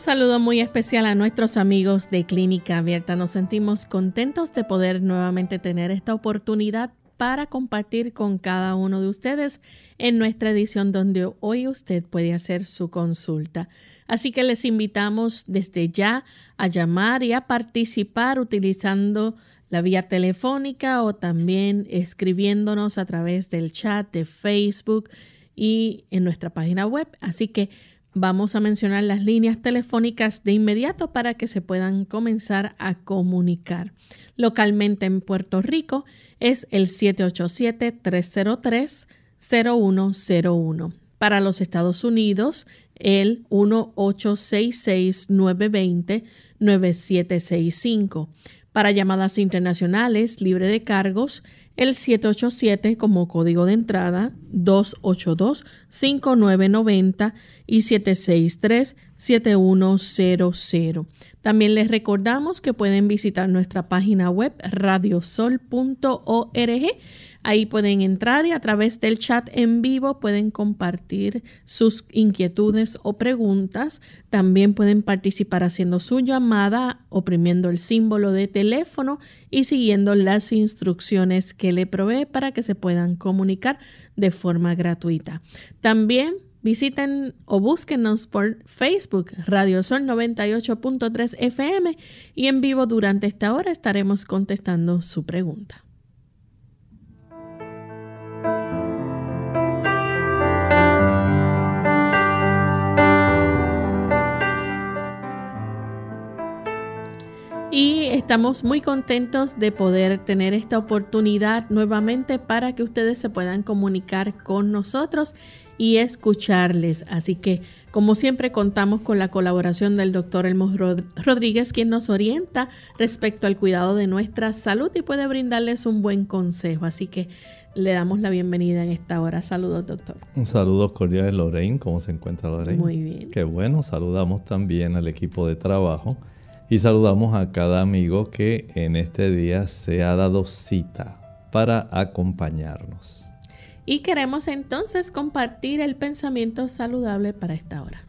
Saludo muy especial a nuestros amigos de Clínica Abierta. Nos sentimos contentos de poder nuevamente tener esta oportunidad para compartir con cada uno de ustedes en nuestra edición donde hoy usted puede hacer su consulta. Así que les invitamos desde ya a llamar y a participar utilizando la vía telefónica o también escribiéndonos a través del chat de Facebook y en nuestra página web. Así que Vamos a mencionar las líneas telefónicas de inmediato para que se puedan comenzar a comunicar. Localmente en Puerto Rico es el 787-303-0101. Para los Estados Unidos, el 1866-920-9765. Para llamadas internacionales libre de cargos, el 787 como código de entrada, 282-5990 y 763-7100. También les recordamos que pueden visitar nuestra página web radiosol.org Ahí pueden entrar y a través del chat en vivo pueden compartir sus inquietudes o preguntas. También pueden participar haciendo su llamada, oprimiendo el símbolo de teléfono y siguiendo las instrucciones que le provee para que se puedan comunicar de forma gratuita. También Visiten o búsquenos por Facebook Radio Sol 98.3 FM y en vivo durante esta hora estaremos contestando su pregunta. Y estamos muy contentos de poder tener esta oportunidad nuevamente para que ustedes se puedan comunicar con nosotros y escucharles. Así que, como siempre, contamos con la colaboración del doctor Elmo Rodríguez, quien nos orienta respecto al cuidado de nuestra salud y puede brindarles un buen consejo. Así que le damos la bienvenida en esta hora. Saludos, doctor. Un saludo cordial Lorraine. ¿Cómo se encuentra Lorraine? Muy bien. Qué bueno. Saludamos también al equipo de trabajo y saludamos a cada amigo que en este día se ha dado cita para acompañarnos. Y queremos entonces compartir el pensamiento saludable para esta hora.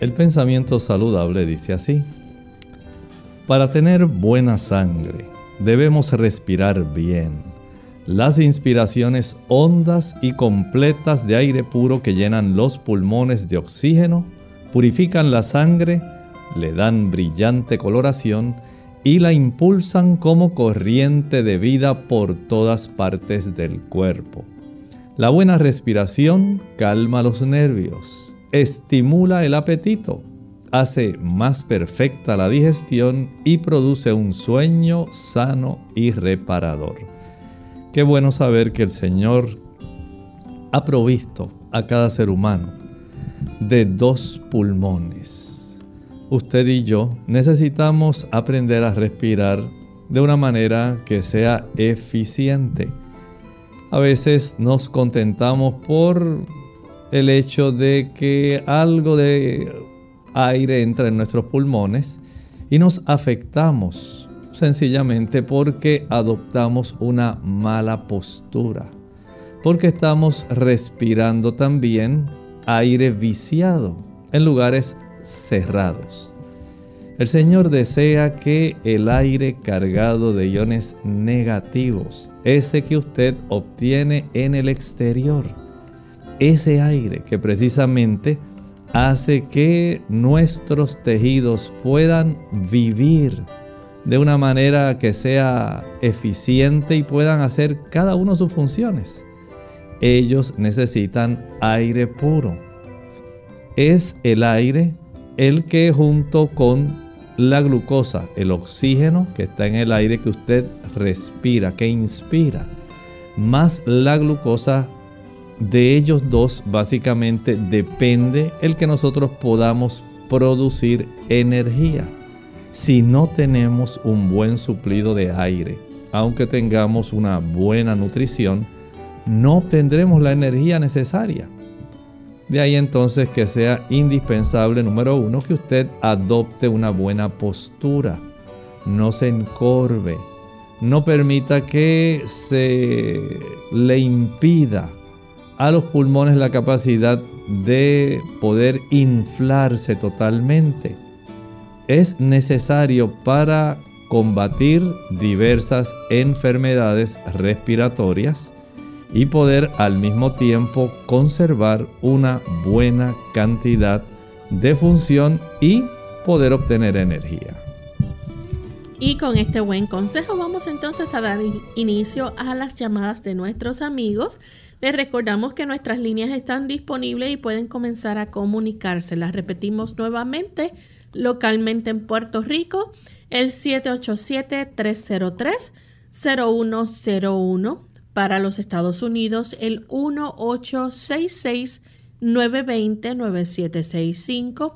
El pensamiento saludable dice así. Para tener buena sangre debemos respirar bien. Las inspiraciones hondas y completas de aire puro que llenan los pulmones de oxígeno purifican la sangre le dan brillante coloración y la impulsan como corriente de vida por todas partes del cuerpo. La buena respiración calma los nervios, estimula el apetito, hace más perfecta la digestión y produce un sueño sano y reparador. Qué bueno saber que el Señor ha provisto a cada ser humano de dos pulmones. Usted y yo necesitamos aprender a respirar de una manera que sea eficiente. A veces nos contentamos por el hecho de que algo de aire entra en nuestros pulmones y nos afectamos sencillamente porque adoptamos una mala postura, porque estamos respirando también aire viciado en lugares cerrados. El Señor desea que el aire cargado de iones negativos, ese que usted obtiene en el exterior, ese aire que precisamente hace que nuestros tejidos puedan vivir de una manera que sea eficiente y puedan hacer cada uno sus funciones. Ellos necesitan aire puro. Es el aire el que junto con la glucosa, el oxígeno que está en el aire que usted respira, que inspira, más la glucosa de ellos dos básicamente depende el que nosotros podamos producir energía. Si no tenemos un buen suplido de aire, aunque tengamos una buena nutrición, no obtendremos la energía necesaria. De ahí entonces que sea indispensable, número uno, que usted adopte una buena postura. No se encorve. No permita que se le impida a los pulmones la capacidad de poder inflarse totalmente. Es necesario para combatir diversas enfermedades respiratorias y poder al mismo tiempo conservar una buena cantidad de función y poder obtener energía. Y con este buen consejo vamos entonces a dar inicio a las llamadas de nuestros amigos. Les recordamos que nuestras líneas están disponibles y pueden comenzar a comunicarse. Las repetimos nuevamente localmente en Puerto Rico, el 787-303-0101. Para los Estados Unidos, el 1866-920-9765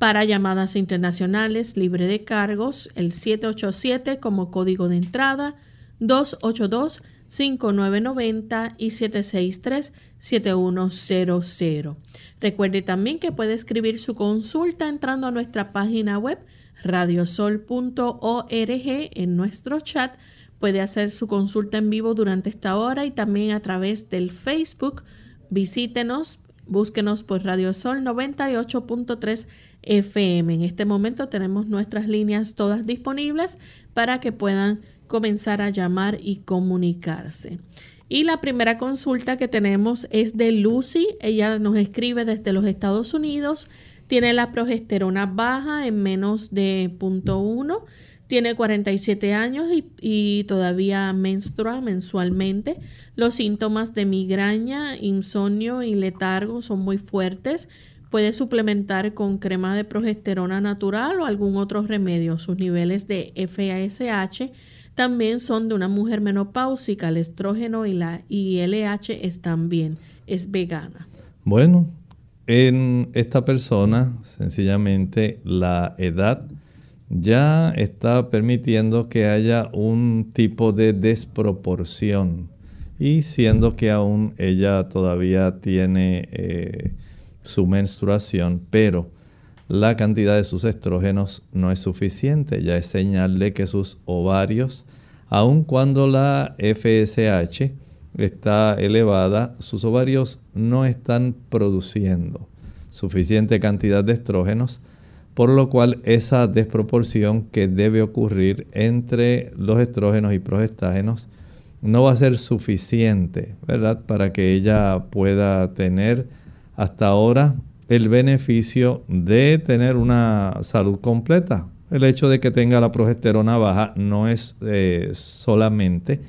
para llamadas internacionales libre de cargos, el 787 como código de entrada, 282-5990 y 763-7100. Recuerde también que puede escribir su consulta entrando a nuestra página web radiosol.org en nuestro chat. Puede hacer su consulta en vivo durante esta hora y también a través del Facebook. Visítenos, búsquenos por Radio Sol 98.3 FM. En este momento tenemos nuestras líneas todas disponibles para que puedan comenzar a llamar y comunicarse. Y la primera consulta que tenemos es de Lucy. Ella nos escribe desde los Estados Unidos. Tiene la progesterona baja en menos de 0.1. Tiene 47 años y, todavía menstrua mensualmente. Los síntomas de migraña, insomnio y letargo son muy fuertes. Puede suplementar con crema de progesterona natural o algún otro remedio. Sus niveles de FASH también son de una mujer menopáusica. El estrógeno y la ILH están bien. Es vegana. Bueno, en esta persona, sencillamente la edad ya está permitiendo que haya un tipo de desproporción. Y siendo que aún ella todavía tiene eh, su menstruación, pero la cantidad de sus estrógenos no es suficiente. Ya es señal de que sus ovarios, aun cuando la FSH está elevada, sus ovarios no están produciendo suficiente cantidad de estrógenos, por lo cual esa desproporción que debe ocurrir entre los estrógenos y progestágenos no va a ser suficiente, ¿verdad? Para que ella pueda tener hasta ahora el beneficio de tener una salud completa. El hecho de que tenga la progesterona baja no es eh, solamente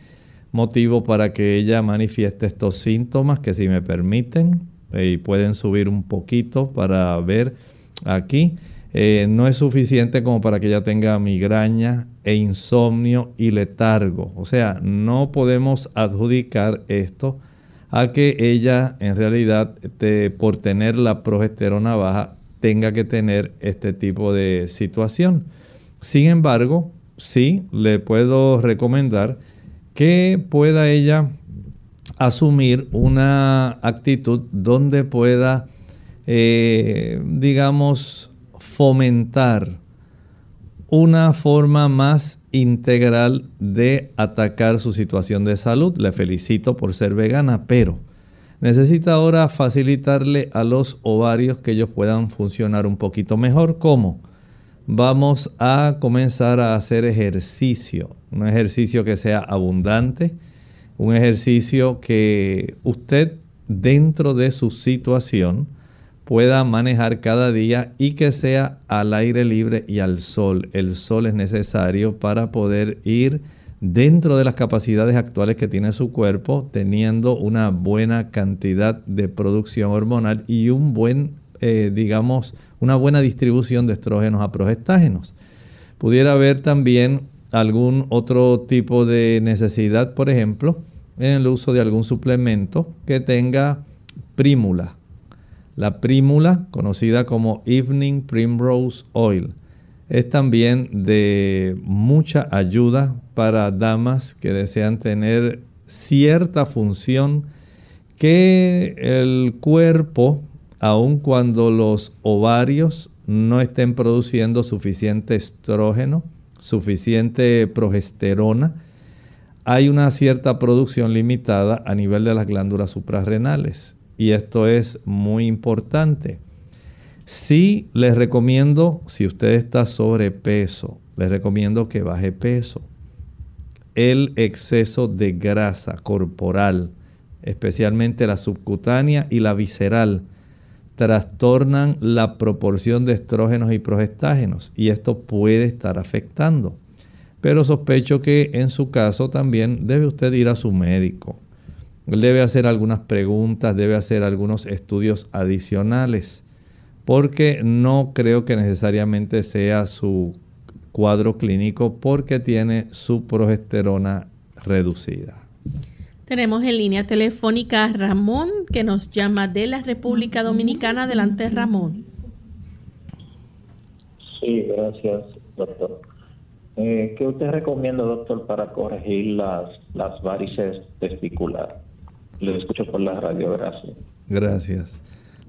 motivo para que ella manifieste estos síntomas que si me permiten y pueden subir un poquito para ver aquí. Eh, no es suficiente como para que ella tenga migraña e insomnio y letargo. O sea, no podemos adjudicar esto a que ella en realidad por tener la progesterona baja tenga que tener este tipo de situación. Sin embargo, sí le puedo recomendar que pueda ella asumir una actitud donde pueda, eh, digamos, fomentar una forma más integral de atacar su situación de salud. Le felicito por ser vegana, pero necesita ahora facilitarle a los ovarios que ellos puedan funcionar un poquito mejor. ¿Cómo? Vamos a comenzar a hacer ejercicio, un ejercicio que sea abundante, un ejercicio que usted dentro de su situación pueda manejar cada día y que sea al aire libre y al sol. El sol es necesario para poder ir dentro de las capacidades actuales que tiene su cuerpo, teniendo una buena cantidad de producción hormonal y un buen, eh, digamos, una buena distribución de estrógenos a progestágenos. Pudiera haber también algún otro tipo de necesidad, por ejemplo, en el uso de algún suplemento que tenga prímula la prímula, conocida como Evening Primrose Oil, es también de mucha ayuda para damas que desean tener cierta función que el cuerpo, aun cuando los ovarios no estén produciendo suficiente estrógeno, suficiente progesterona, hay una cierta producción limitada a nivel de las glándulas suprarrenales y esto es muy importante. Sí les recomiendo, si usted está sobrepeso, les recomiendo que baje peso. El exceso de grasa corporal, especialmente la subcutánea y la visceral, trastornan la proporción de estrógenos y progestágenos y esto puede estar afectando. Pero sospecho que en su caso también debe usted ir a su médico debe hacer algunas preguntas, debe hacer algunos estudios adicionales, porque no creo que necesariamente sea su cuadro clínico porque tiene su progesterona reducida. Tenemos en línea telefónica a Ramón que nos llama de la República Dominicana. Adelante, Ramón. Sí, gracias, doctor. Eh, ¿Qué usted recomienda, doctor, para corregir las, las varices testiculares? Les escucho por la radio, gracias. Gracias.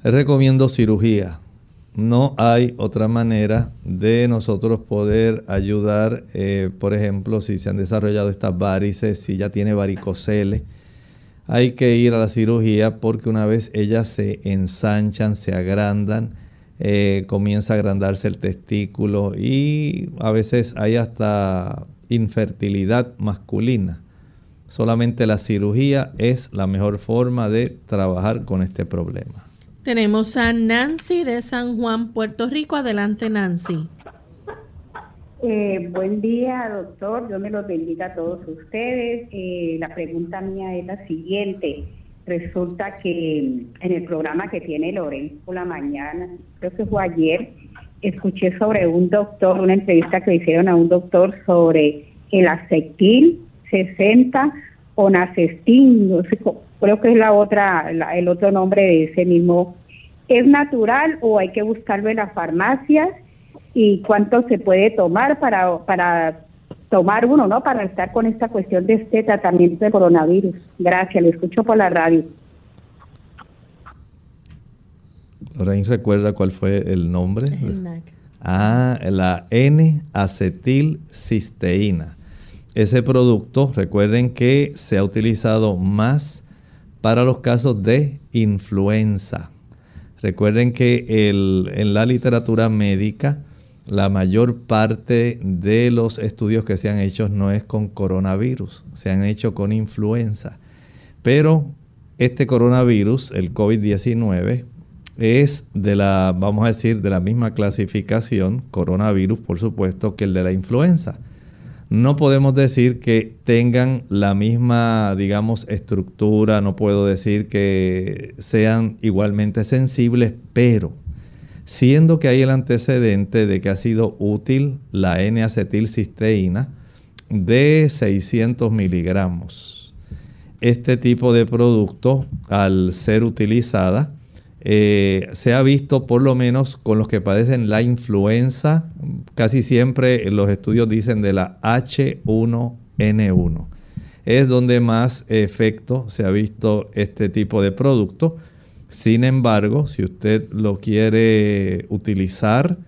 Recomiendo cirugía. No hay otra manera de nosotros poder ayudar, eh, por ejemplo, si se han desarrollado estas varices, si ya tiene varicocele, hay que ir a la cirugía porque una vez ellas se ensanchan, se agrandan, eh, comienza a agrandarse el testículo y a veces hay hasta infertilidad masculina. Solamente la cirugía es la mejor forma de trabajar con este problema. Tenemos a Nancy de San Juan, Puerto Rico. Adelante, Nancy. Eh, buen día, doctor. Dios me los bendiga a todos ustedes. Eh, la pregunta mía es la siguiente. Resulta que en el programa que tiene Lorenzo por la mañana, creo que fue ayer, escuché sobre un doctor, una entrevista que hicieron a un doctor sobre el acetil 60 o Nacestin, creo que es la otra, el otro nombre de ese mismo. ¿Es natural o hay que buscarlo en las farmacias? ¿Y cuánto se puede tomar para, para tomar uno, ¿no? Para estar con esta cuestión de este tratamiento de coronavirus. Gracias, lo escucho por la radio. Lorraine, ¿recuerda cuál fue el nombre? Ah, la N-acetilcisteína. Ese producto, recuerden que se ha utilizado más para los casos de influenza. Recuerden que en la literatura médica, la mayor parte de los estudios que se han hecho no es con coronavirus, se han hecho con influenza. Pero este coronavirus, el COVID-19, es de la, vamos a decir, de la misma clasificación, coronavirus, por supuesto, que el de la influenza no podemos decir que tengan la misma, digamos, estructura, no puedo decir que sean igualmente sensibles, pero siendo que hay el antecedente de que ha sido útil la N-acetilcisteína de 600 miligramos. Este tipo de producto, al ser utilizada, eh, se ha visto por lo menos con los que padecen la influenza, casi siempre los estudios dicen de la H1N1. Es donde más efecto se ha visto este tipo de producto. Sin embargo, si usted lo quiere utilizar,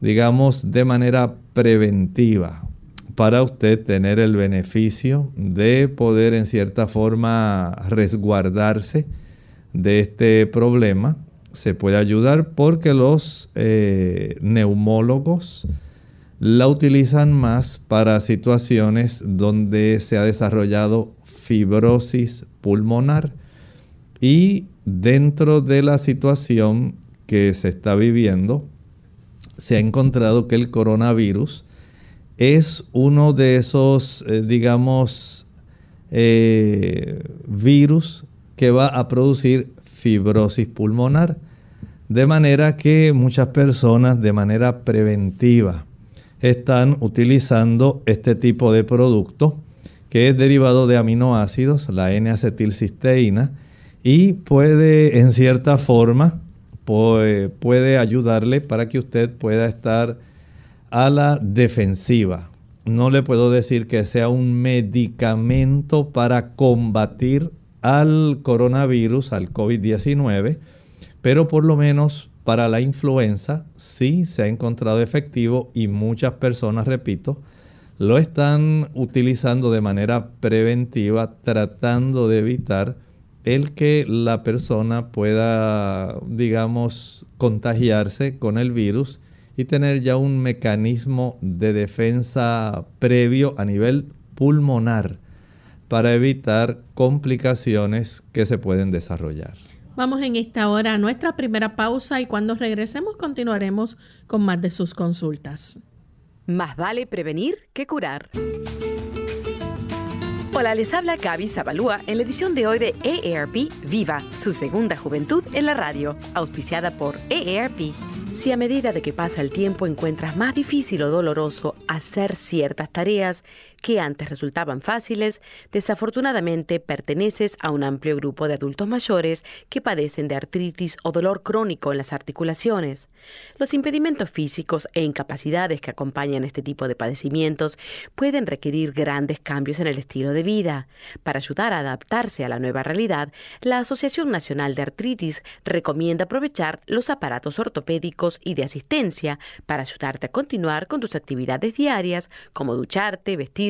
digamos, de manera preventiva, para usted tener el beneficio de poder en cierta forma resguardarse de este problema, se puede ayudar porque los eh, neumólogos la utilizan más para situaciones donde se ha desarrollado fibrosis pulmonar. Y dentro de la situación que se está viviendo, se ha encontrado que el coronavirus es uno de esos, eh, digamos, eh, virus que va a producir fibrosis pulmonar. De manera que muchas personas de manera preventiva están utilizando este tipo de producto que es derivado de aminoácidos, la N-acetilcisteína, y puede en cierta forma puede ayudarle para que usted pueda estar a la defensiva. No le puedo decir que sea un medicamento para combatir al coronavirus, al COVID-19, pero por lo menos para la influenza sí se ha encontrado efectivo y muchas personas, repito, lo están utilizando de manera preventiva tratando de evitar el que la persona pueda, digamos, contagiarse con el virus y tener ya un mecanismo de defensa previo a nivel pulmonar para evitar complicaciones que se pueden desarrollar. Vamos en esta hora a nuestra primera pausa y cuando regresemos continuaremos con más de sus consultas. Más vale prevenir que curar. Hola, les habla Gaby Zabalúa en la edición de hoy de EARP Viva, su segunda juventud en la radio, auspiciada por EARP. Si a medida de que pasa el tiempo encuentras más difícil o doloroso hacer ciertas tareas, que antes resultaban fáciles, desafortunadamente perteneces a un amplio grupo de adultos mayores que padecen de artritis o dolor crónico en las articulaciones. Los impedimentos físicos e incapacidades que acompañan este tipo de padecimientos pueden requerir grandes cambios en el estilo de vida. Para ayudar a adaptarse a la nueva realidad, la Asociación Nacional de Artritis recomienda aprovechar los aparatos ortopédicos y de asistencia para ayudarte a continuar con tus actividades diarias como ducharte, vestir,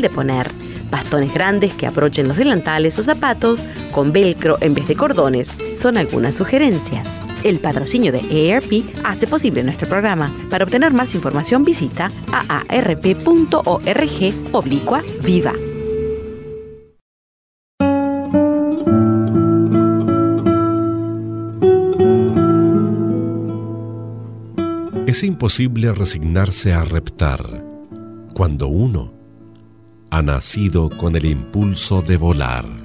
de poner, bastones grandes que aprochen los delantales o zapatos con velcro en vez de cordones, son algunas sugerencias. El patrocinio de EARP hace posible nuestro programa. Para obtener más información visita aarp.org oblicua viva. Es imposible resignarse a reptar cuando uno ha nacido con el impulso de volar.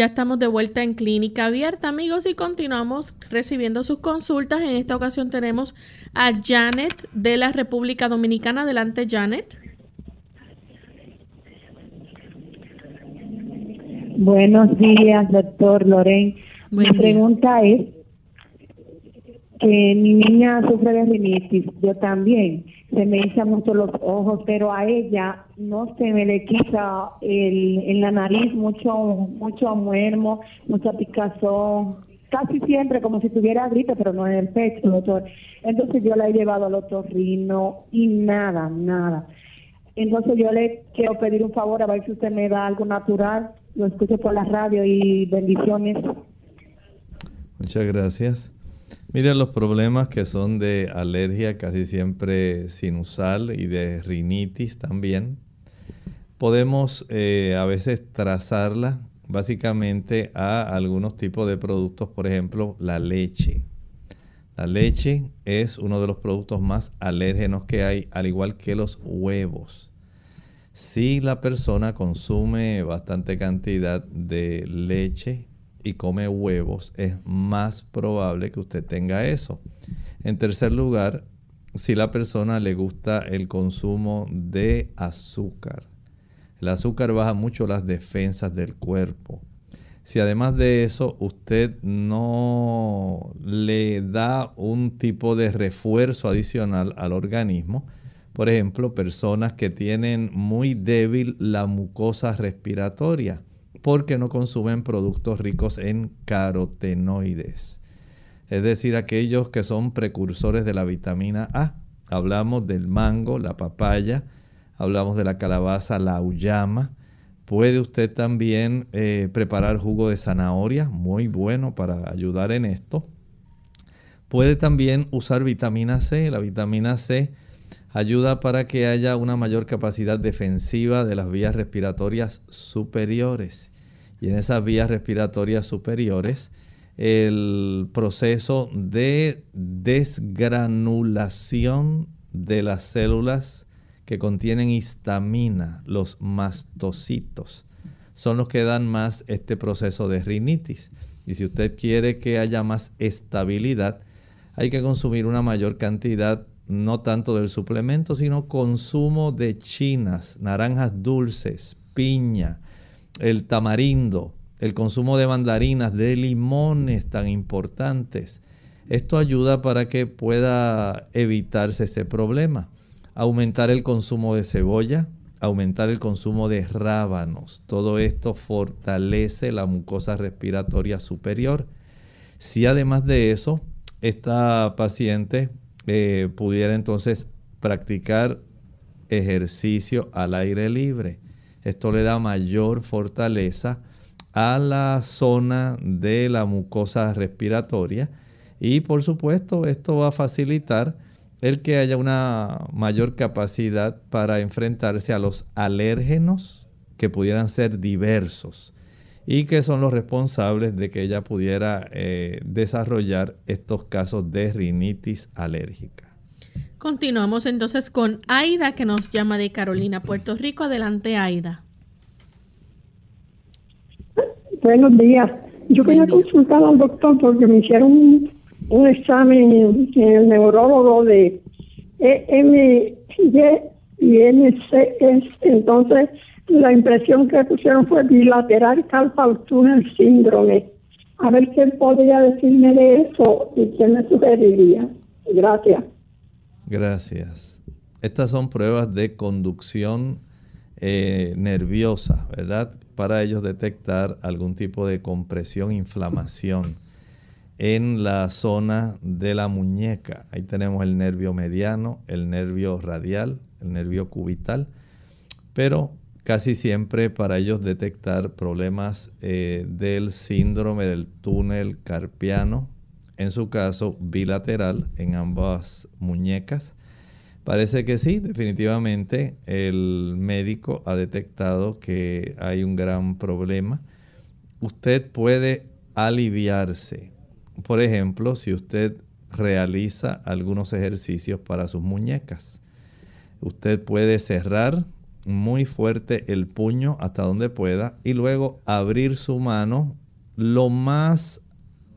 Ya estamos de vuelta en Clínica Abierta, amigos, y continuamos recibiendo sus consultas. En esta ocasión tenemos a Janet de la República Dominicana. Adelante, Janet. Buenos días, doctor Loren. Mi pregunta es que mi niña sufre de rinitis, yo también. Se me hinchan mucho los ojos, pero a ella no se me le quita el, en la nariz mucho mucho muermo, mucha picazón, casi siempre como si tuviera gripe, pero no en el pecho, doctor. Entonces yo la he llevado al otorrino y nada, nada. Entonces yo le quiero pedir un favor a ver si usted me da algo natural. Lo escucho por la radio y bendiciones. Muchas gracias. Mira, los problemas que son de alergia casi siempre sinusal y de rinitis también, podemos eh, a veces trazarla básicamente a algunos tipos de productos, por ejemplo, la leche. La leche es uno de los productos más alérgenos que hay, al igual que los huevos. Si la persona consume bastante cantidad de leche y come huevos, es más probable que usted tenga eso. En tercer lugar, si la persona le gusta el consumo de azúcar. El azúcar baja mucho las defensas del cuerpo. Si además de eso usted no le da un tipo de refuerzo adicional al organismo, por ejemplo, personas que tienen muy débil la mucosa respiratoria, porque no consumen productos ricos en carotenoides. Es decir, aquellos que son precursores de la vitamina A. Hablamos del mango, la papaya, hablamos de la calabaza, la uyama. Puede usted también eh, preparar jugo de zanahoria, muy bueno para ayudar en esto. Puede también usar vitamina C. La vitamina C ayuda para que haya una mayor capacidad defensiva de las vías respiratorias superiores. Y en esas vías respiratorias superiores, el proceso de desgranulación de las células que contienen histamina, los mastocitos, son los que dan más este proceso de rinitis. Y si usted quiere que haya más estabilidad, hay que consumir una mayor cantidad no tanto del suplemento, sino consumo de chinas, naranjas dulces, piña, el tamarindo, el consumo de mandarinas, de limones tan importantes. Esto ayuda para que pueda evitarse ese problema. Aumentar el consumo de cebolla, aumentar el consumo de rábanos. Todo esto fortalece la mucosa respiratoria superior. Si además de eso, esta paciente eh, pudiera entonces practicar ejercicio al aire libre. Esto le da mayor fortaleza a la zona de la mucosa respiratoria y por supuesto esto va a facilitar el que haya una mayor capacidad para enfrentarse a los alérgenos que pudieran ser diversos y que son los responsables de que ella pudiera eh, desarrollar estos casos de rinitis alérgica. Continuamos entonces con Aida que nos llama de Carolina, Puerto Rico. Adelante, Aida. Buenos días. Yo quería consultar al doctor porque me hicieron un, examen en, el neurólogo de EMY y NCS. Entonces, la impresión que pusieron fue bilateral carpal tunnel síndrome. A ver qué podría decirme de eso y qué me sugeriría. Gracias. Gracias. Estas son pruebas de conducción eh, nerviosa, ¿verdad? Para ellos detectar algún tipo de compresión, inflamación en la zona de la muñeca. Ahí tenemos el nervio mediano, el nervio radial, el nervio cubital. Pero casi siempre para ellos detectar problemas eh, del síndrome del túnel carpiano, en su caso bilateral en ambas muñecas. Parece que sí, definitivamente el médico ha detectado que hay un gran problema. Usted puede aliviarse. Por ejemplo, si usted realiza algunos ejercicios para sus muñecas. Usted puede cerrar muy fuerte el puño hasta donde pueda y luego abrir su mano lo más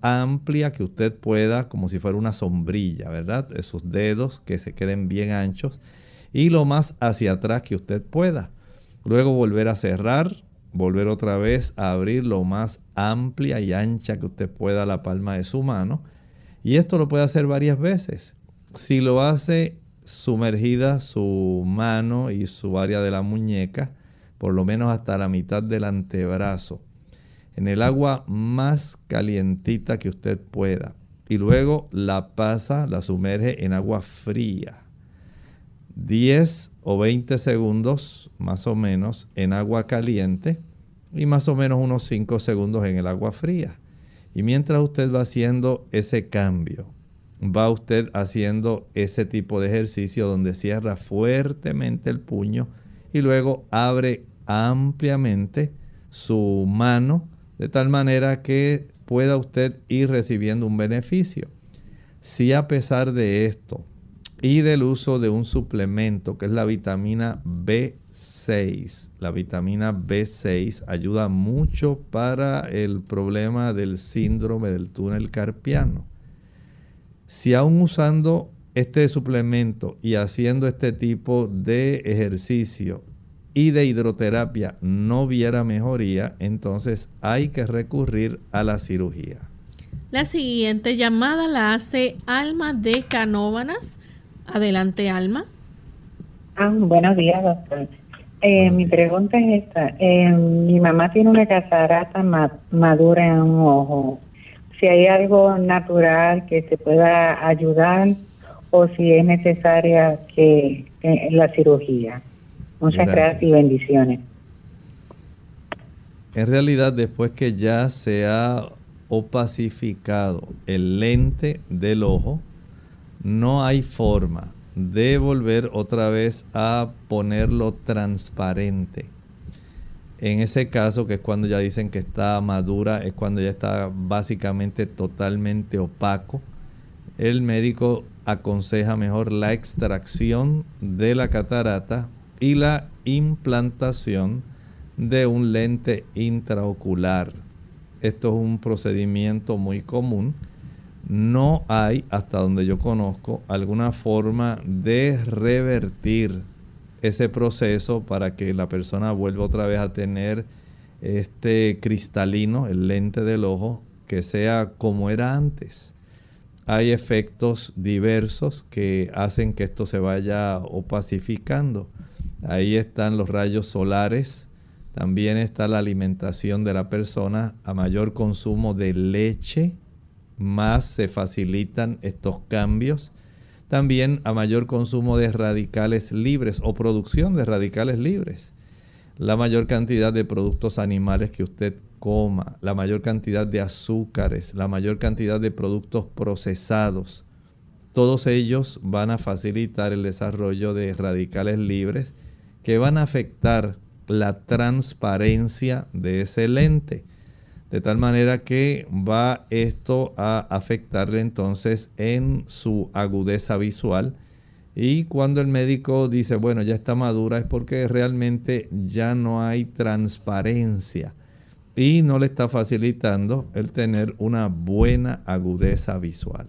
amplia que usted pueda, como si fuera una sombrilla, ¿verdad? Esos dedos que se queden bien anchos y lo más hacia atrás que usted pueda. Luego volver a cerrar, volver otra vez a abrir lo más amplia y ancha que usted pueda la palma de su mano. Y esto lo puede hacer varias veces. Si lo hace sumergida su mano y su área de la muñeca, por lo menos hasta la mitad del antebrazo, en el agua más calientita que usted pueda. Y luego la pasa, la sumerge en agua fría. 10 o 20 segundos más o menos en agua caliente y más o menos unos 5 segundos en el agua fría. Y mientras usted va haciendo ese cambio, va usted haciendo ese tipo de ejercicio donde cierra fuertemente el puño y luego abre ampliamente su mano de tal manera que pueda usted ir recibiendo un beneficio. Si a pesar de esto y del uso de un suplemento que es la vitamina B6, la vitamina B6 ayuda mucho para el problema del síndrome del túnel carpiano. Si aún usando este suplemento y haciendo este tipo de ejercicio y de hidroterapia no viera mejoría, entonces hay que recurrir a la cirugía. La siguiente llamada la hace Alma de Canóvanas. Adelante, Alma. Ah, buenos días, doctor. Eh, mi pregunta es esta. Eh, mi mamá tiene una catarata madura en un ojo. Si hay algo natural que se pueda ayudar o si es necesaria que la cirugía. Muchas gracias. y bendiciones. En realidad, después que ya se ha opacificado el lente del ojo, no hay forma de volver otra vez a ponerlo transparente. En ese caso, que es cuando ya dicen que está madura, es cuando ya está básicamente totalmente opaco, el médico aconseja mejor la extracción de la catarata y la implantación de un lente intraocular. Esto es un procedimiento muy común. No hay, hasta donde yo conozco, alguna forma de revertir ese proceso para que la persona vuelva otra vez a tener este cristalino, el lente del ojo, que sea como era antes. Hay efectos diversos que hacen que esto se vaya opacificando. Ahí están los rayos solares. También está la alimentación de la persona. A mayor consumo de leche, más se facilitan estos cambios. También a mayor consumo de radicales libres o producción de radicales libres. La mayor cantidad de productos animales que usted coma, la mayor cantidad de azúcares, la mayor cantidad de productos procesados. Todos ellos van a facilitar el desarrollo de radicales libres que van a afectar la transparencia de ese lente. De tal manera que va esto a afectarle entonces en su agudeza visual. Y cuando el médico dice, bueno, ya está madura, es porque realmente ya no hay transparencia y no le está facilitando el tener una buena agudeza visual.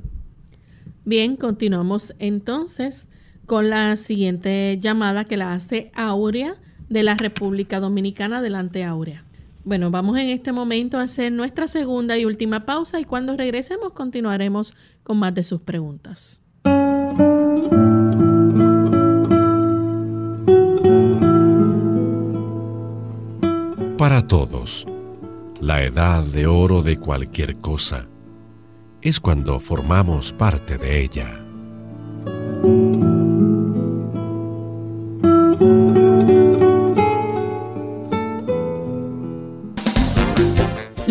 Bien, continuamos entonces con la siguiente llamada que la hace Aurea de la República Dominicana. Adelante, Aurea. Bueno, vamos en este momento a hacer nuestra segunda y última pausa y cuando regresemos continuaremos con más de sus preguntas. Para todos, la edad de oro de cualquier cosa es cuando formamos parte de ella.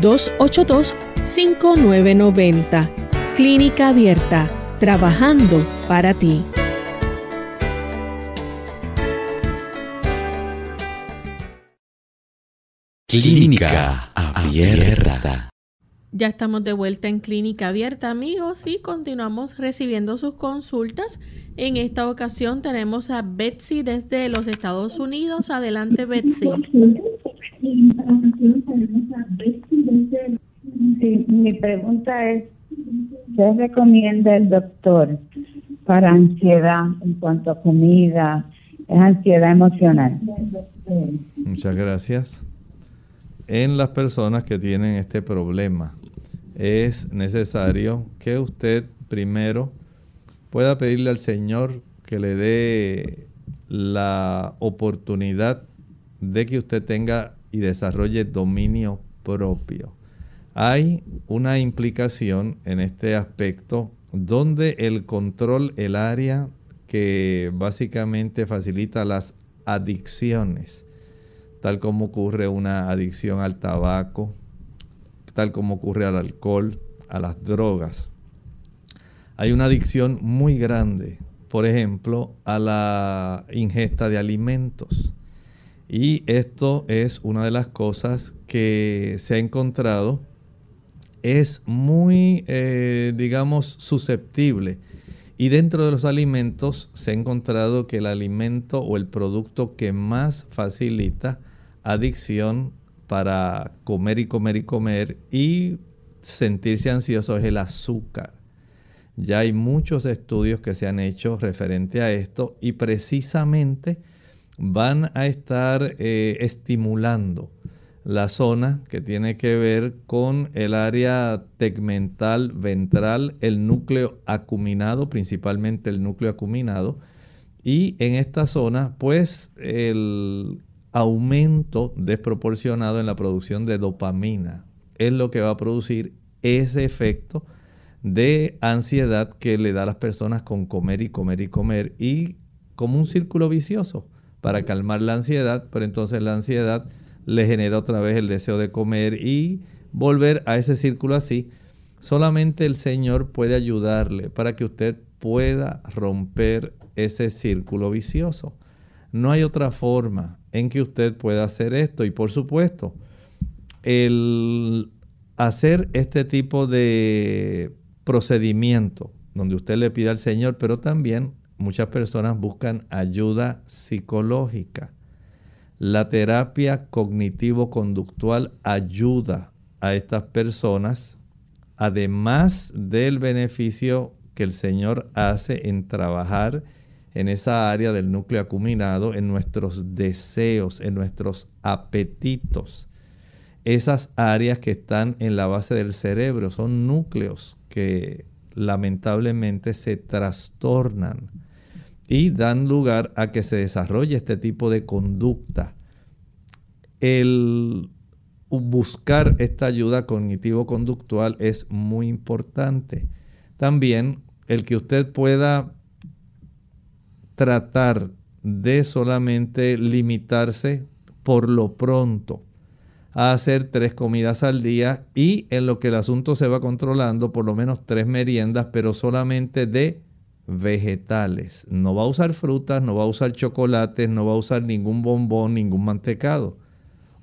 282-5990. Clínica Abierta, trabajando para ti. Clínica Abierta. Ya estamos de vuelta en Clínica Abierta, amigos, y continuamos recibiendo sus consultas. En esta ocasión tenemos a Betsy desde los Estados Unidos. Adelante, Betsy. Sí, mi pregunta es, ¿qué recomienda el doctor para ansiedad en cuanto a comida? Es ansiedad emocional. Muchas gracias. En las personas que tienen este problema, es necesario que usted primero pueda pedirle al Señor que le dé la oportunidad de que usted tenga y desarrolle dominio propio. Hay una implicación en este aspecto donde el control, el área que básicamente facilita las adicciones, tal como ocurre una adicción al tabaco, tal como ocurre al alcohol, a las drogas. Hay una adicción muy grande, por ejemplo, a la ingesta de alimentos. Y esto es una de las cosas que se ha encontrado. Es muy, eh, digamos, susceptible. Y dentro de los alimentos se ha encontrado que el alimento o el producto que más facilita adicción para comer y comer y comer y sentirse ansioso es el azúcar. Ya hay muchos estudios que se han hecho referente a esto y precisamente van a estar eh, estimulando la zona que tiene que ver con el área tegmental ventral, el núcleo acuminado, principalmente el núcleo acuminado. Y en esta zona, pues el aumento desproporcionado en la producción de dopamina es lo que va a producir ese efecto de ansiedad que le da a las personas con comer y comer y comer y como un círculo vicioso para calmar la ansiedad, pero entonces la ansiedad le genera otra vez el deseo de comer y volver a ese círculo así. Solamente el Señor puede ayudarle para que usted pueda romper ese círculo vicioso. No hay otra forma en que usted pueda hacer esto y por supuesto, el hacer este tipo de procedimiento donde usted le pida al Señor, pero también muchas personas buscan ayuda psicológica. La terapia cognitivo-conductual ayuda a estas personas, además del beneficio que el Señor hace en trabajar en esa área del núcleo acuminado, en nuestros deseos, en nuestros apetitos. Esas áreas que están en la base del cerebro son núcleos que lamentablemente se trastornan y dan lugar a que se desarrolle este tipo de conducta. El buscar esta ayuda cognitivo-conductual es muy importante. También el que usted pueda tratar de solamente limitarse por lo pronto a hacer tres comidas al día y en lo que el asunto se va controlando, por lo menos tres meriendas, pero solamente de vegetales. No va a usar frutas, no va a usar chocolates, no va a usar ningún bombón, ningún mantecado.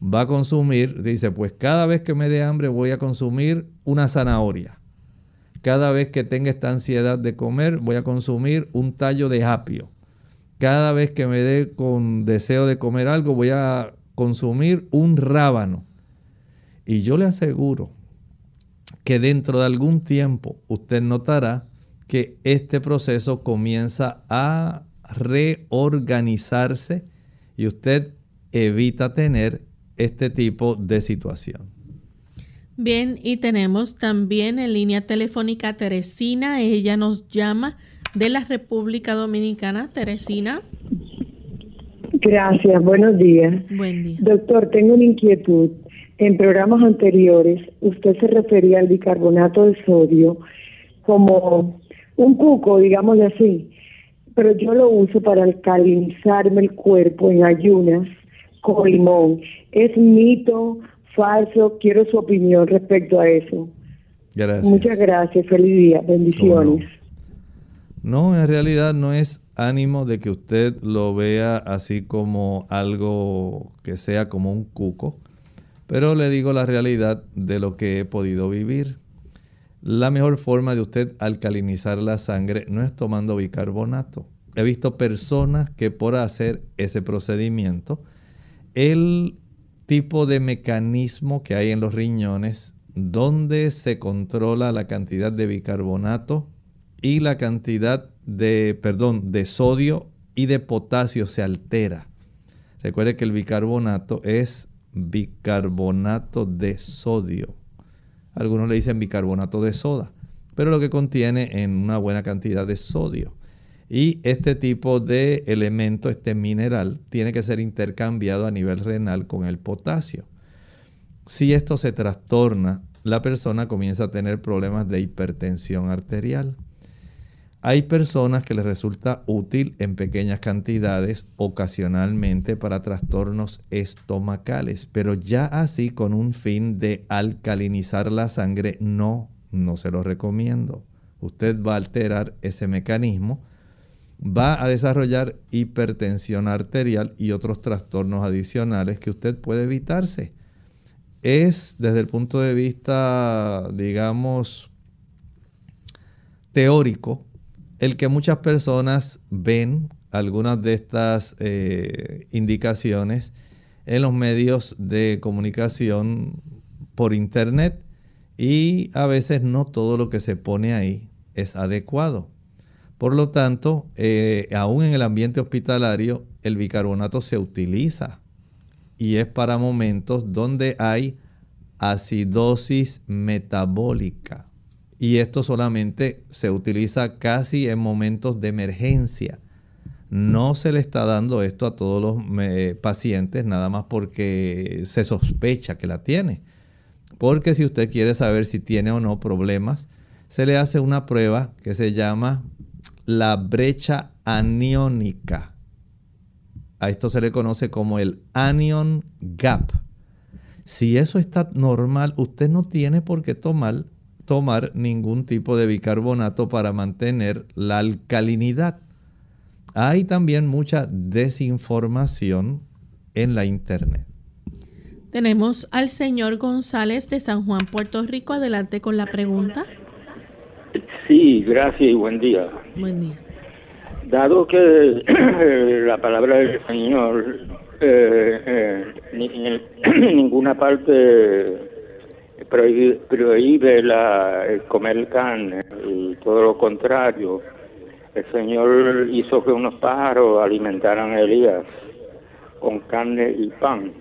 va a consumir, dice, pues cada vez que me dé hambre voy a consumir una zanahoria. Cada vez que tenga esta ansiedad de comer voy a consumir un tallo de apio. Cada vez que me dé con deseo de comer algo voy a consumir un rábano. Y yo le aseguro que dentro de algún tiempo usted notará que este proceso comienza a reorganizarse y usted evita tener este tipo de situación. Bien, y tenemos también en línea telefónica Teresina. Ella nos llama de la República Dominicana. Teresina. Gracias, buenos días. Buen día. Doctor, tengo una inquietud. En programas anteriores, usted se refería al bicarbonato de sodio como un cuco, digámosle así, pero yo lo uso para alcalinizarme el cuerpo en ayunas con limón. ¿Es mito, falso? Quiero su opinión respecto a eso. Gracias. Muchas gracias, feliz día, bendiciones. No, en realidad no es ánimo de que usted lo vea así como algo que sea como un cuco, pero le digo la realidad de lo que he podido vivir. La mejor forma de usted alcalinizar la sangre no es tomando bicarbonato. He visto personas que por hacer ese procedimiento el tipo de mecanismo que hay en los riñones donde se controla la cantidad de bicarbonato y la cantidad de, perdón, de sodio y de potasio se altera. Recuerde que el bicarbonato es bicarbonato de sodio. Algunos le dicen bicarbonato de soda, pero lo que contiene en una buena cantidad de sodio. Y este tipo de elemento, este mineral, tiene que ser intercambiado a nivel renal con el potasio. Si esto se trastorna, la persona comienza a tener problemas de hipertensión arterial. Hay personas que les resulta útil en pequeñas cantidades ocasionalmente para trastornos estomacales, pero ya así con un fin de alcalinizar la sangre, no, no se lo recomiendo. Usted va a alterar ese mecanismo va a desarrollar hipertensión arterial y otros trastornos adicionales que usted puede evitarse. Es desde el punto de vista, digamos, teórico, el que muchas personas ven algunas de estas eh, indicaciones en los medios de comunicación por internet y a veces no todo lo que se pone ahí es adecuado. Por lo tanto, eh, aún en el ambiente hospitalario, el bicarbonato se utiliza y es para momentos donde hay acidosis metabólica. Y esto solamente se utiliza casi en momentos de emergencia. No se le está dando esto a todos los pacientes nada más porque se sospecha que la tiene. Porque si usted quiere saber si tiene o no problemas, se le hace una prueba que se llama la brecha aniónica. A esto se le conoce como el anion gap. Si eso está normal, usted no tiene por qué tomar, tomar ningún tipo de bicarbonato para mantener la alcalinidad. Hay también mucha desinformación en la internet. Tenemos al señor González de San Juan, Puerto Rico. Adelante con la pregunta. Sí, gracias y buen día. Buen día. Dado que la palabra del Señor eh, eh, en ninguna parte prohíbe, la, comer carne y todo lo contrario. El Señor hizo que unos pájaros alimentaran a Elías con carne y pan.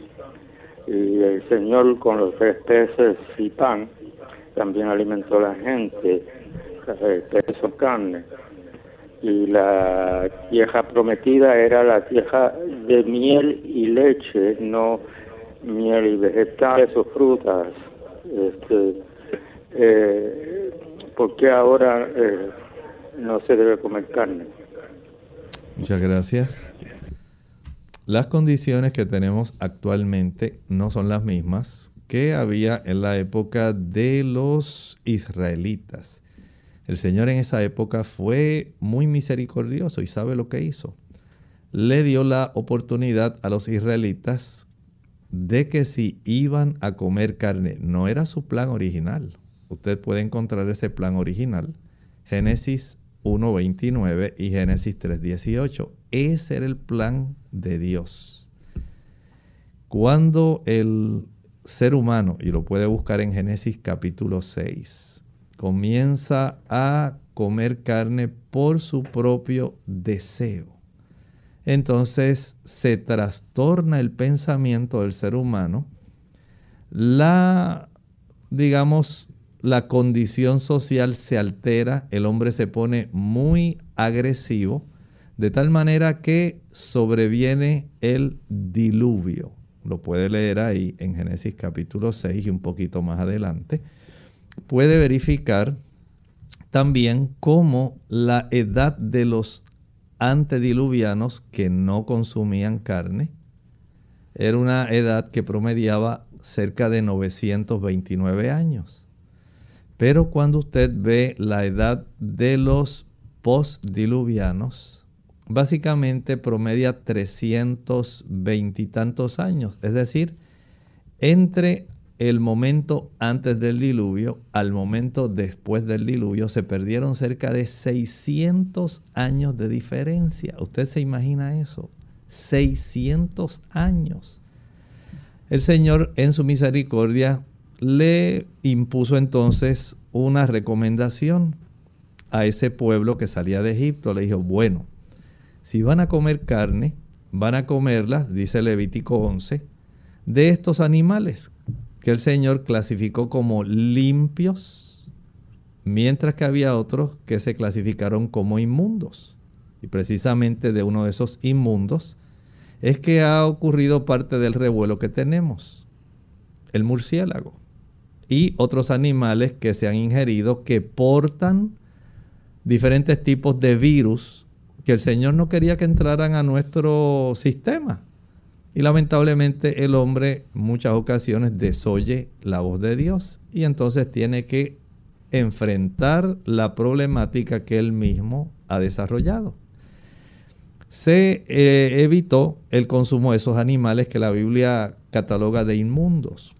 Y el Señor con los tres peces y pan también alimentó a la gente peso carne. Y la tierra prometida era la tierra de miel y leche, no miel y vegetales o frutas. Este, eh, ¿Por qué ahora eh, no se debe comer carne? Muchas gracias. Las condiciones que tenemos actualmente no son las mismas que había en la época de los israelitas. El Señor en esa época fue muy misericordioso y sabe lo que hizo. Le dio la oportunidad a los israelitas de que si iban a comer carne, no era su plan original. Usted puede encontrar ese plan original. Génesis 1.29 y Génesis 3.18. Ese era el plan de Dios. Cuando el ser humano, y lo puede buscar en Génesis capítulo 6, comienza a comer carne por su propio deseo, entonces se trastorna el pensamiento del ser humano, la, digamos, la condición social se altera, el hombre se pone muy agresivo, de tal manera que sobreviene el diluvio. Lo puede leer ahí en Génesis capítulo 6 y un poquito más adelante. Puede verificar también cómo la edad de los antediluvianos que no consumían carne. Era una edad que promediaba cerca de 929 años. Pero cuando usted ve la edad de los postdiluvianos, básicamente promedia 320 y tantos años. Es decir, entre el momento antes del diluvio al momento después del diluvio se perdieron cerca de 600 años de diferencia. ¿Usted se imagina eso? 600 años. El Señor en su misericordia le impuso entonces una recomendación a ese pueblo que salía de Egipto. Le dijo, bueno, si van a comer carne, van a comerla, dice Levítico 11, de estos animales que el Señor clasificó como limpios, mientras que había otros que se clasificaron como inmundos. Y precisamente de uno de esos inmundos es que ha ocurrido parte del revuelo que tenemos, el murciélago y otros animales que se han ingerido que portan diferentes tipos de virus que el Señor no quería que entraran a nuestro sistema. Y lamentablemente el hombre muchas ocasiones desoye la voz de Dios y entonces tiene que enfrentar la problemática que él mismo ha desarrollado. Se eh, evitó el consumo de esos animales que la Biblia cataloga de inmundos.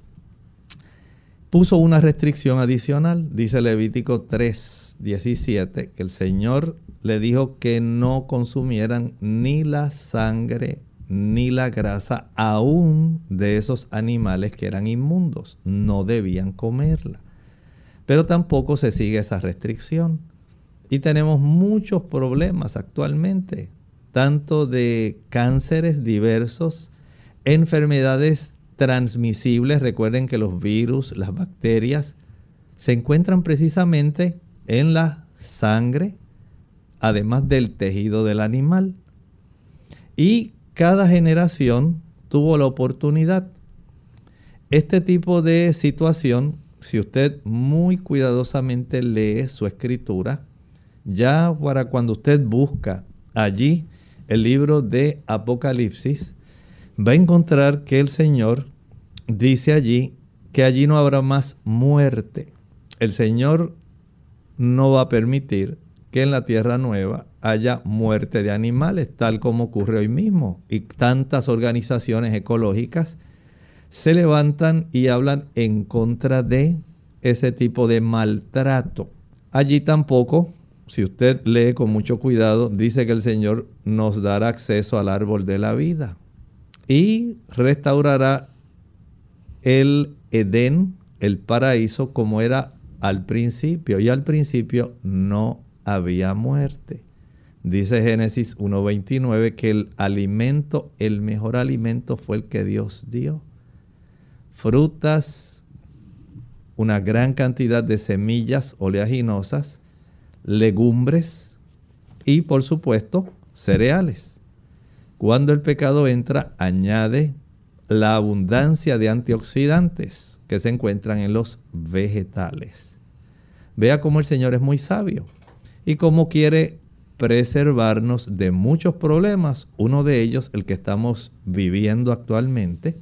Puso una restricción adicional, dice Levítico 3, 17, que el Señor le dijo que no consumieran ni la sangre ni la grasa aún de esos animales que eran inmundos. No debían comerla. Pero tampoco se sigue esa restricción. Y tenemos muchos problemas actualmente, tanto de cánceres diversos, enfermedades transmisibles. Recuerden que los virus, las bacterias, se encuentran precisamente en la sangre, además del tejido del animal. Y cada generación tuvo la oportunidad. Este tipo de situación, si usted muy cuidadosamente lee su escritura, ya para cuando usted busca allí el libro de Apocalipsis, va a encontrar que el Señor dice allí que allí no habrá más muerte. El Señor no va a permitir que en la tierra nueva haya muerte de animales, tal como ocurre hoy mismo. Y tantas organizaciones ecológicas se levantan y hablan en contra de ese tipo de maltrato. Allí tampoco, si usted lee con mucho cuidado, dice que el Señor nos dará acceso al árbol de la vida y restaurará el Edén, el paraíso, como era al principio. Y al principio no había muerte. Dice Génesis 1.29 que el alimento, el mejor alimento fue el que Dios dio. Frutas, una gran cantidad de semillas oleaginosas, legumbres y por supuesto cereales. Cuando el pecado entra, añade la abundancia de antioxidantes que se encuentran en los vegetales. Vea cómo el Señor es muy sabio y cómo quiere preservarnos de muchos problemas, uno de ellos el que estamos viviendo actualmente,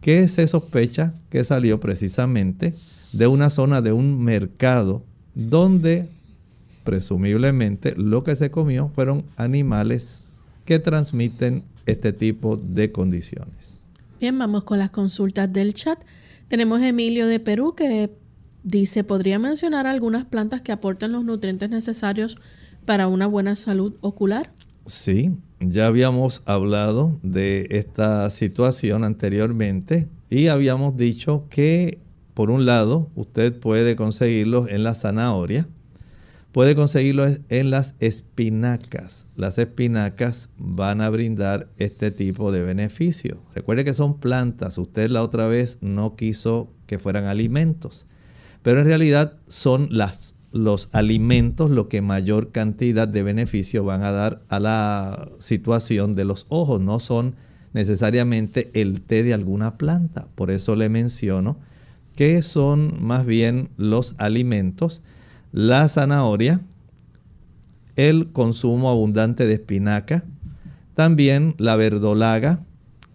que se sospecha que salió precisamente de una zona de un mercado donde presumiblemente lo que se comió fueron animales que transmiten este tipo de condiciones. Bien, vamos con las consultas del chat. Tenemos Emilio de Perú que dice, ¿podría mencionar algunas plantas que aportan los nutrientes necesarios para una buena salud ocular? Sí, ya habíamos hablado de esta situación anteriormente y habíamos dicho que por un lado usted puede conseguirlos en la zanahoria, puede conseguirlo en las espinacas. Las espinacas van a brindar este tipo de beneficio. Recuerde que son plantas. Usted la otra vez no quiso que fueran alimentos. Pero en realidad son las, los alimentos lo que mayor cantidad de beneficio van a dar a la situación de los ojos. No son necesariamente el té de alguna planta. Por eso le menciono que son más bien los alimentos la zanahoria, el consumo abundante de espinaca, también la verdolaga,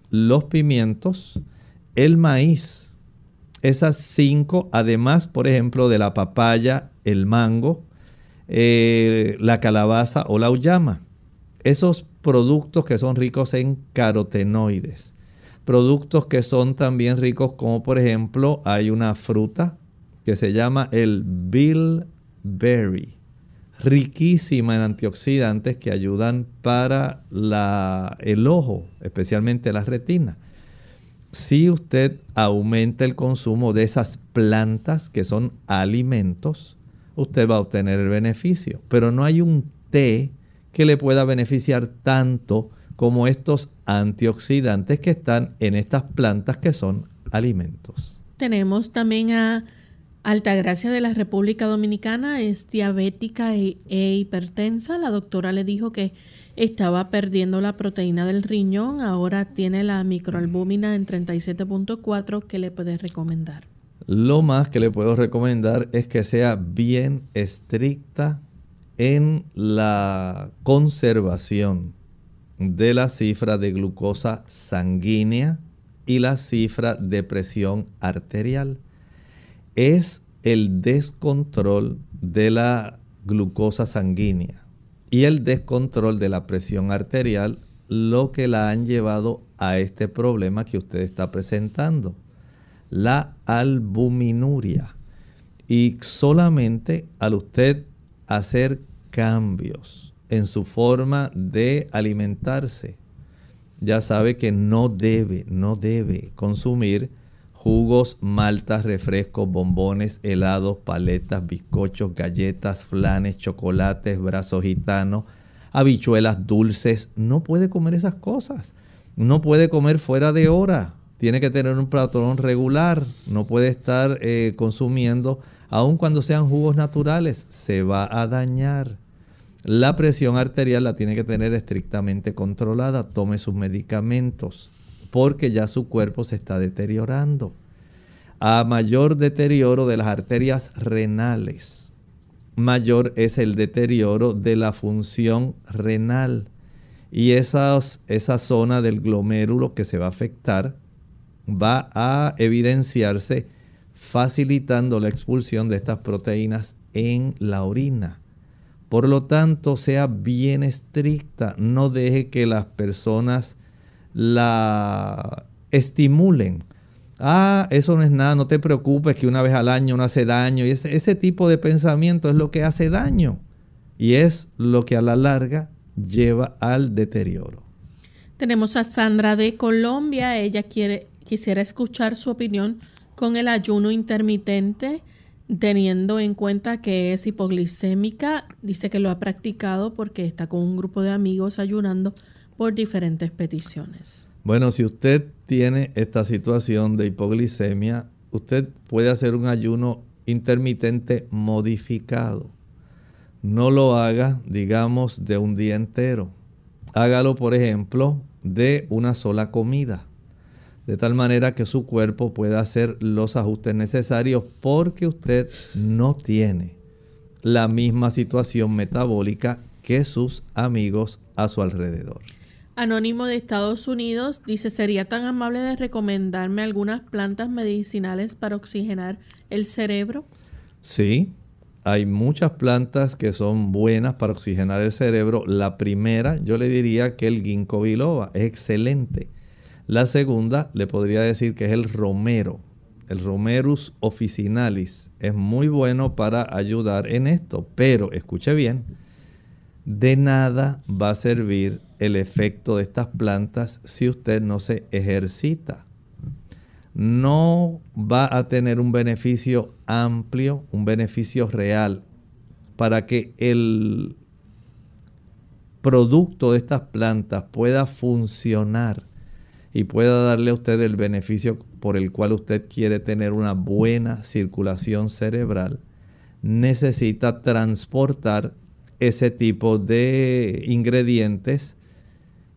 los pimientos, el maíz. Esas cinco, además, por ejemplo, de la papaya, el mango, eh, la calabaza o la uyama. Esos productos que son ricos en carotenoides. Productos que son también ricos como por ejemplo hay una fruta que se llama el bill berry, riquísima en antioxidantes que ayudan para el ojo, especialmente la retina. Si usted aumenta el consumo de esas plantas que son alimentos, usted va a obtener el beneficio. Pero no hay un té que le pueda beneficiar tanto como estos antioxidantes que están en estas plantas que son alimentos. Tenemos también a Altagracia de la República Dominicana es diabética e, e, hipertensa. La doctora le dijo que estaba perdiendo la proteína del riñón. Ahora tiene la microalbúmina en 37.4. ¿Qué le puede recomendar? Lo más que le puedo recomendar es que sea bien estricta en la conservación de la cifra de glucosa sanguínea y la cifra de presión arterial. Es el descontrol de la glucosa sanguínea y el descontrol de la presión arterial lo que la han llevado a este problema que usted está presentando, la albuminuria. Y solamente al usted hacer cambios en su forma de alimentarse, ya sabe que no debe, no debe consumir jugos, maltas, refrescos, bombones, helados, paletas, bizcochos, galletas, flanes, chocolates, brazos gitanos, habichuelas dulces. No puede comer esas cosas. No puede comer fuera de hora. Tiene que tener un patrón regular. No puede estar eh, consumiendo, aun cuando sean jugos naturales. Se va a dañar. La presión arterial la tiene que tener estrictamente controlada. Tome sus medicamentos porque ya su cuerpo se está deteriorando. A mayor deterioro de las arterias renales, mayor es el deterioro de la función renal. Y esa zona del glomérulo que se va a afectar va a evidenciarse facilitando la expulsión de estas proteínas en la orina. Por lo tanto, sea bien estricta, no deje que las personas la estimulen. Ah, eso no es nada, no te preocupes que una vez al año no hace daño. Ese, ese tipo de pensamiento es lo que hace daño. Y es lo que a la larga lleva al deterioro. Tenemos a Sandra de Colombia. Ella quiere, quisiera escuchar su opinión con el ayuno intermitente, teniendo en cuenta que es hipoglicémica. Dice que lo ha practicado porque está con un grupo de amigos ayunando por diferentes peticiones. Bueno, si usted tiene esta situación de hipoglicemia, usted puede hacer un ayuno intermitente modificado. No lo haga, digamos, de un día entero. Hágalo, por ejemplo, de una sola comida. De tal manera que su cuerpo pueda hacer los ajustes necesarios porque usted no tiene la misma situación metabólica que sus amigos a su alrededor. Anónimo de Estados Unidos dice, ¿sería tan amable de recomendarme algunas plantas medicinales para oxigenar el cerebro? Sí, hay muchas plantas que son buenas para oxigenar el cerebro. La primera, yo le diría que el ginkgo biloba es excelente. La segunda le podría decir que es el romero. El romerus officinalis es muy bueno para ayudar en esto, pero escuche bien, de nada va a servir el efecto de estas plantas si usted no se ejercita. No va a tener un beneficio amplio, un beneficio real, para que el producto de estas plantas pueda funcionar y pueda darle a usted el beneficio por el cual usted quiere tener una buena circulación cerebral, necesita transportar ese tipo de ingredientes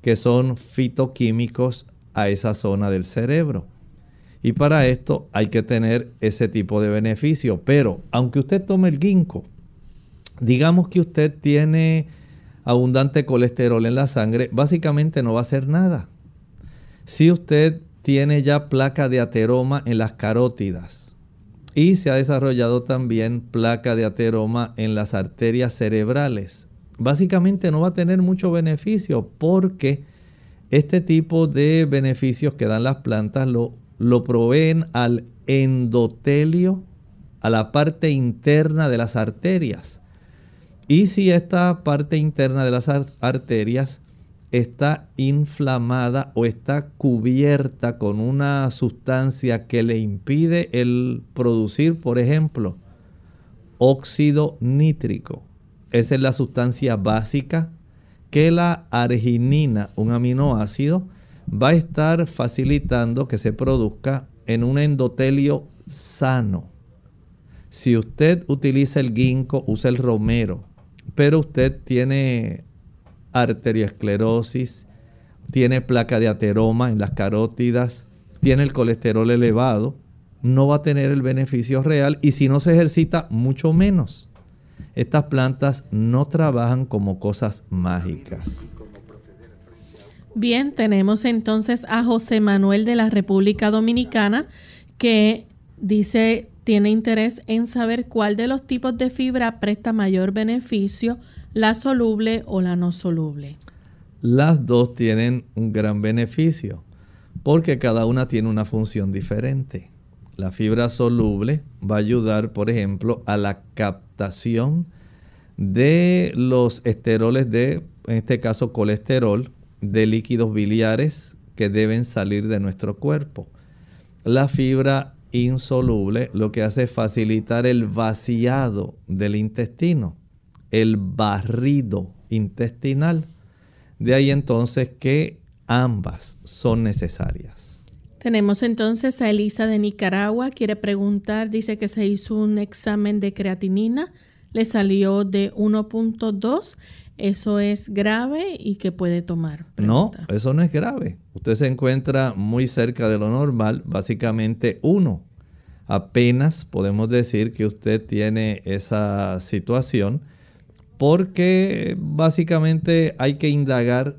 que son fitoquímicos a esa zona del cerebro. Y para esto hay que tener ese tipo de beneficio. Pero aunque usted tome el ginkgo, digamos que usted tiene abundante colesterol en la sangre, básicamente no va a hacer nada. Si usted tiene ya placa de ateroma en las carótidas y se ha desarrollado también placa de ateroma en las arterias cerebrales, básicamente no va a tener mucho beneficio porque este tipo de beneficios que dan las plantas lo, lo proveen al endotelio, a la parte interna de las arterias. Y si esta parte interna de las arterias está inflamada o está cubierta con una sustancia que le impide el producir, por ejemplo, óxido nítrico. Esa es la sustancia básica que la arginina, un aminoácido, va a estar facilitando que se produzca en un endotelio sano. Si usted utiliza el ginkgo, usa el romero, pero usted tiene arteriosclerosis, tiene placa de ateroma en las carótidas, tiene el colesterol elevado, no va a tener el beneficio real y si no se ejercita, mucho menos. Estas plantas no trabajan como cosas mágicas. Bien, tenemos entonces a José Manuel de la República Dominicana que dice tiene interés en saber cuál de los tipos de fibra presta mayor beneficio, la soluble o la no soluble. Las dos tienen un gran beneficio porque cada una tiene una función diferente. La fibra soluble va a ayudar, por ejemplo, a la captación de los esteroles de, en este caso, colesterol, de líquidos biliares que deben salir de nuestro cuerpo. La fibra insoluble lo que hace es facilitar el vaciado del intestino, el barrido intestinal. De ahí entonces que ambas son necesarias. Tenemos entonces a Elisa de Nicaragua, quiere preguntar, dice que se hizo un examen de creatinina, le salió de 1.2 ¿Eso es grave y qué puede tomar? No, eso no es grave. Usted se encuentra muy cerca de lo normal, básicamente uno. Apenas podemos decir que usted tiene esa situación porque básicamente hay que indagar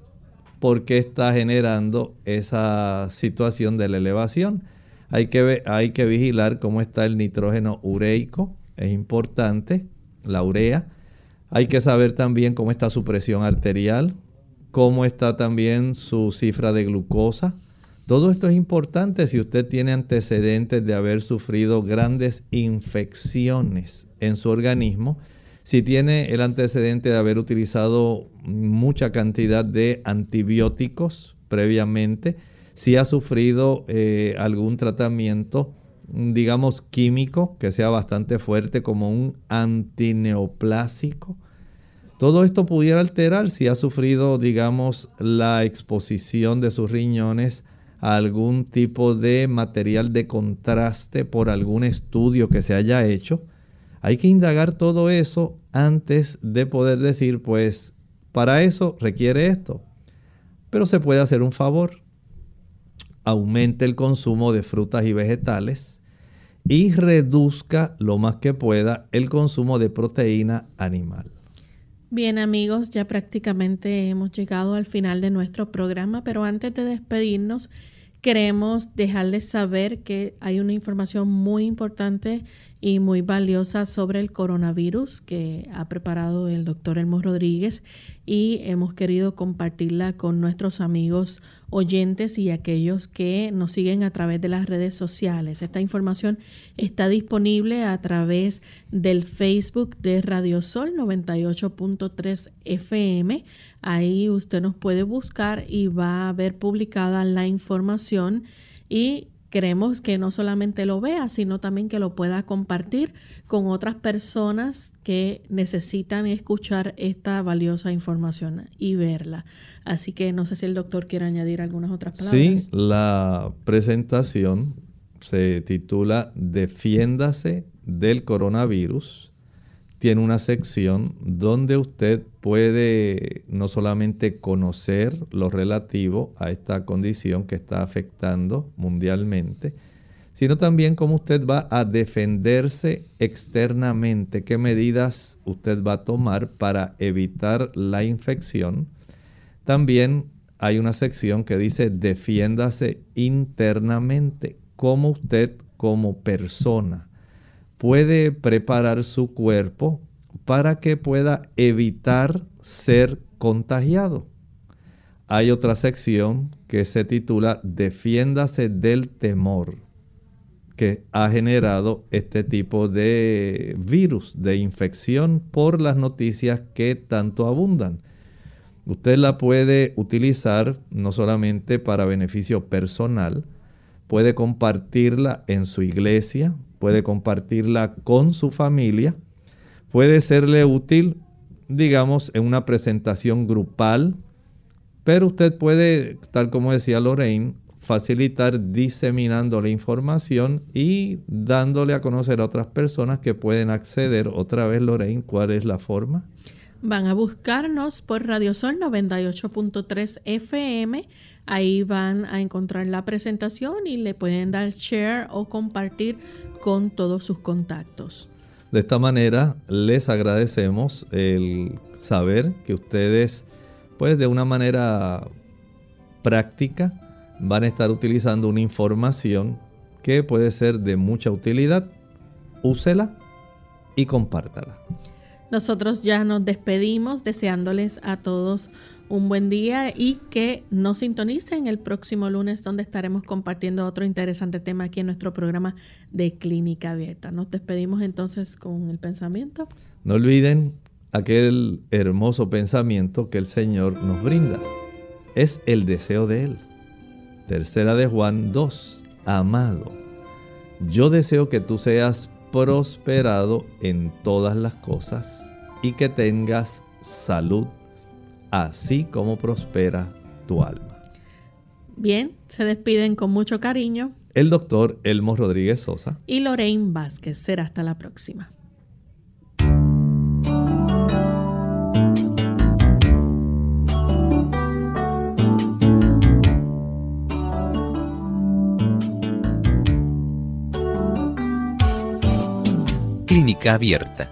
por qué está generando esa situación de la elevación. Hay que, hay que vigilar cómo está el nitrógeno ureico, es importante, la urea hay que saber también cómo está su presión arterial, cómo está también su cifra de glucosa. Todo esto es importante si usted tiene antecedentes de haber sufrido grandes infecciones en su organismo, si tiene el antecedente de haber utilizado mucha cantidad de antibióticos previamente, si ha sufrido eh, algún tratamiento, digamos, químico que sea bastante fuerte como un antineoplásico. Todo esto pudiera alterar si ha sufrido, digamos, la exposición de sus riñones a algún tipo de material de contraste por algún estudio que se haya hecho. Hay que indagar todo eso antes de poder decir, pues, para eso requiere esto. Pero se puede hacer un favor. Aumente el consumo de frutas y vegetales y reduzca lo más que pueda el consumo de proteína animal. Bien amigos, ya prácticamente hemos llegado al final de nuestro programa, pero antes de despedirnos, queremos dejarles saber que hay una información muy importante y muy valiosa sobre el coronavirus que ha preparado el doctor Elmo Rodríguez y hemos querido compartirla con nuestros amigos oyentes y aquellos que nos siguen a través de las redes sociales. Esta información está disponible a través del Facebook de Radio Sol 98.3 FM. Ahí usted nos puede buscar y va a ver publicada la información y Queremos que no solamente lo vea, sino también que lo pueda compartir con otras personas que necesitan escuchar esta valiosa información y verla. Así que no sé si el doctor quiere añadir algunas otras palabras. Sí, la presentación se titula Defiéndase del coronavirus tiene una sección donde usted puede no solamente conocer lo relativo a esta condición que está afectando mundialmente, sino también cómo usted va a defenderse externamente, qué medidas usted va a tomar para evitar la infección. También hay una sección que dice defiéndase internamente, cómo usted como persona puede preparar su cuerpo para que pueda evitar ser contagiado. Hay otra sección que se titula Defiéndase del temor que ha generado este tipo de virus, de infección por las noticias que tanto abundan. Usted la puede utilizar no solamente para beneficio personal, puede compartirla en su iglesia, puede compartirla con su familia, puede serle útil, digamos, en una presentación grupal, pero usted puede, tal como decía Lorraine, facilitar diseminando la información y dándole a conocer a otras personas que pueden acceder. Otra vez, Lorraine, ¿cuál es la forma? Van a buscarnos por Radio Sol 98.3 FM. Ahí van a encontrar la presentación y le pueden dar share o compartir con todos sus contactos. De esta manera les agradecemos el saber que ustedes pues de una manera práctica van a estar utilizando una información que puede ser de mucha utilidad. Úsela y compártala. Nosotros ya nos despedimos deseándoles a todos un buen día y que nos sintonicen el próximo lunes donde estaremos compartiendo otro interesante tema aquí en nuestro programa de Clínica Abierta. Nos despedimos entonces con el pensamiento. No olviden aquel hermoso pensamiento que el Señor nos brinda. Es el deseo de Él. Tercera de Juan 2. Amado, yo deseo que tú seas prosperado en todas las cosas y que tengas salud, así como prospera tu alma. Bien, se despiden con mucho cariño. El doctor Elmo Rodríguez Sosa. Y Lorraine Vázquez. Será hasta la próxima. Clínica Abierta.